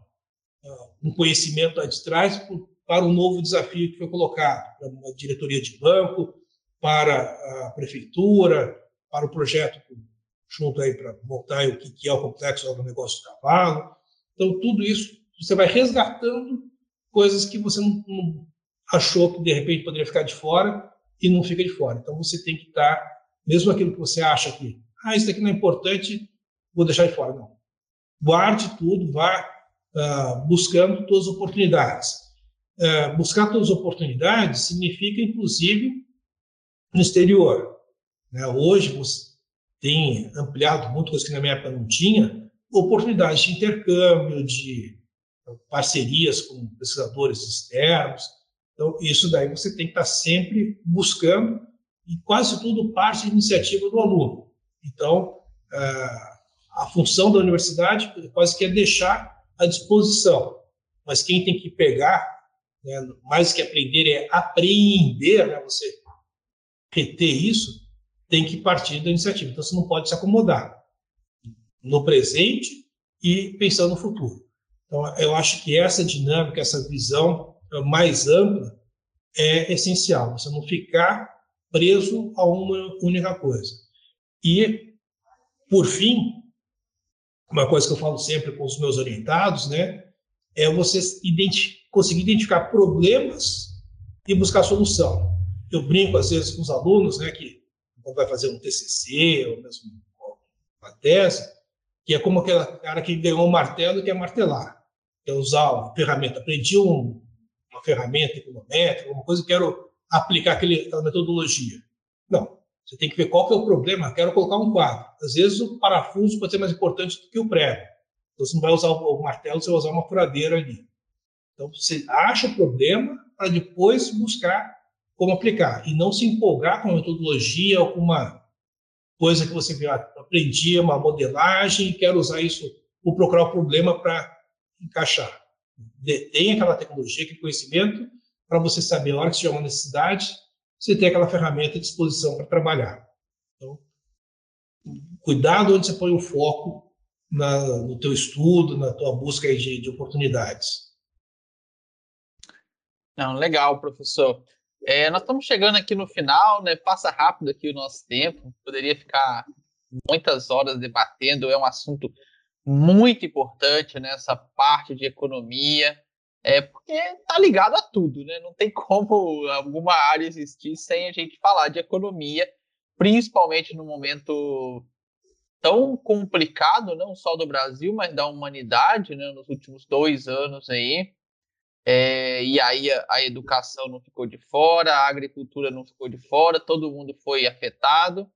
um conhecimento lá de trás para um novo desafio que foi colocado para uma diretoria de banco, para a prefeitura, para o projeto junto aí para montar o que é o complexo do negócio do cavalo. Então, tudo isso você vai resgatando coisas que você não, achou que de repente poderia ficar de fora e não fica de fora. Então, você tem que estar, mesmo aquilo que você acha que, ah, isso aqui não é importante, vou deixar de fora. Não guarde tudo, vá uh, buscando todas as oportunidades. Uh, buscar todas as oportunidades significa, inclusive, no exterior. Né? Hoje, você tem ampliado muito coisas que na minha época não tinha, oportunidades de intercâmbio, de parcerias com pesquisadores externos. Então, isso daí você tem que estar sempre buscando, e quase tudo parte da iniciativa do aluno. Então, uh, a função da universidade quase que é deixar à disposição, mas quem tem que pegar, né, mais que aprender, é apreender, né, você reter isso, tem que partir da iniciativa. Então, você não pode se acomodar no presente e pensando no futuro. Então, eu acho que essa dinâmica, essa visão mais ampla é essencial. Você não ficar preso a uma única coisa. E, por fim, uma coisa que eu falo sempre com os meus orientados, né, é você conseguir identificar problemas e buscar solução. Eu brinco às vezes com os alunos, né, que vai fazer um TCC ou mesmo uma tese, que é como aquele cara que ganhou um martelo e quer martelar, quer usar uma ferramenta. Aprendi um, uma ferramenta econométrica, uma coisa, e quero aplicar aquele, aquela metodologia. Não, você tem que ver qual que é o problema. Quero colocar um quadro. Às vezes o parafuso pode ser mais importante do que o prego. Então você não vai usar o martelo, você vai usar uma furadeira ali. Então você acha o problema para depois buscar como aplicar e não se empolgar com a metodologia ou com uma coisa que você ah, aprendi uma modelagem e usar isso ou procurar o problema para encaixar. Tem aquela tecnologia, aquele conhecimento para você saber a hora que tiver uma necessidade, você tem aquela ferramenta à disposição para trabalhar. Então, cuidado onde você põe o foco na, no teu estudo, na tua busca de, de oportunidades. Não, legal, professor. É, nós estamos chegando aqui no final, né? Passa rápido aqui o nosso tempo. Poderia ficar muitas horas debatendo. É um assunto muito importante nessa parte de economia, é porque está ligado a tudo, né? Não tem como alguma área existir sem a gente falar de economia, principalmente no momento tão complicado, não só do Brasil, mas da humanidade, né? Nos últimos dois anos aí. É, e aí a, a, educação não ficou de fora, a agricultura não ficou de fora, todo mundo foi afetado.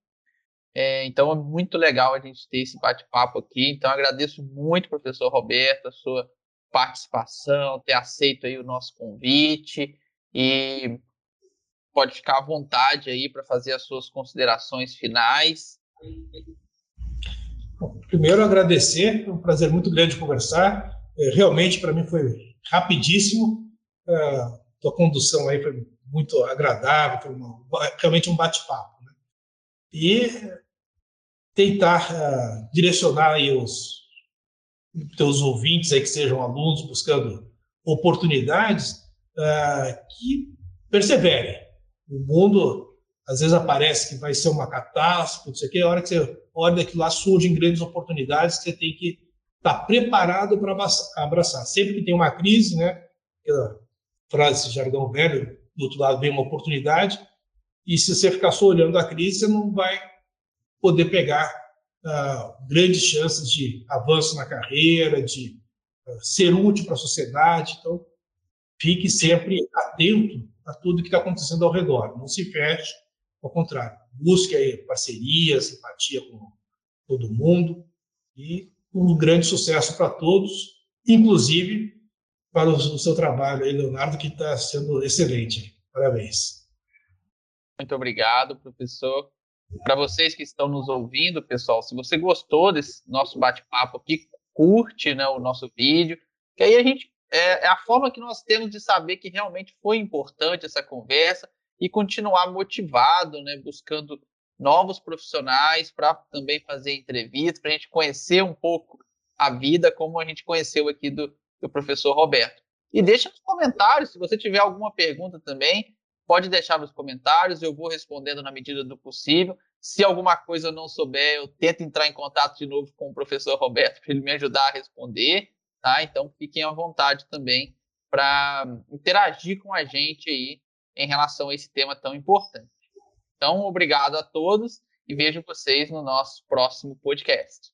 É, então é muito legal a gente ter esse bate-papo aqui. Então agradeço muito, professor Roberto, a sua participação, ter aceito aí o nosso convite e pode ficar à vontade aí para fazer as suas considerações finais. Bom, primeiro agradecer, é um prazer muito grande conversar. É, realmente para mim foi rapidíssimo. A tua condução aí foi muito agradável, foi uma, realmente um bate-papo. Né? E tentar uh, direcionar aí os teus ouvintes aí que sejam alunos buscando oportunidades uh, que perseverem. O mundo às vezes aparece que vai ser uma catástrofe, não sei o quê, a hora que você olha que lá surgem grandes oportunidades que você tem que estar tá preparado para abraçar. Sempre que tem uma crise, né, aquela frase, jargão velho, do outro lado vem uma oportunidade, e se você ficar só olhando a crise, você não vai poder pegar uh, grandes chances de avanço na carreira, de uh, ser útil para a sociedade. Então, fique sempre atento a tudo que está acontecendo ao redor. Não se feche, ao contrário, busque aí parceria, simpatia com todo mundo e um grande sucesso para todos, inclusive para o seu trabalho aí, Leonardo, que está sendo excelente. Parabéns. Muito obrigado, professor. Para vocês que estão nos ouvindo, pessoal, se você gostou desse nosso bate-papo aqui, curte né, o nosso vídeo, que aí a gente é, é, a forma que nós temos de saber que realmente foi importante essa conversa e continuar motivado, né, buscando novos profissionais para também fazer entrevistas, para a gente conhecer um pouco a vida como a gente conheceu aqui do, do professor Roberto. E deixa nos comentários, se você tiver alguma pergunta também, pode deixar nos comentários, eu vou respondendo na medida do possível. Se alguma coisa eu não souber, eu tento entrar em contato de novo com o professor Roberto para ele me ajudar a responder, tá? Então fiquem à vontade também para interagir com a gente aí em relação a esse tema tão importante. Então, obrigado a todos e vejo vocês no nosso próximo podcast.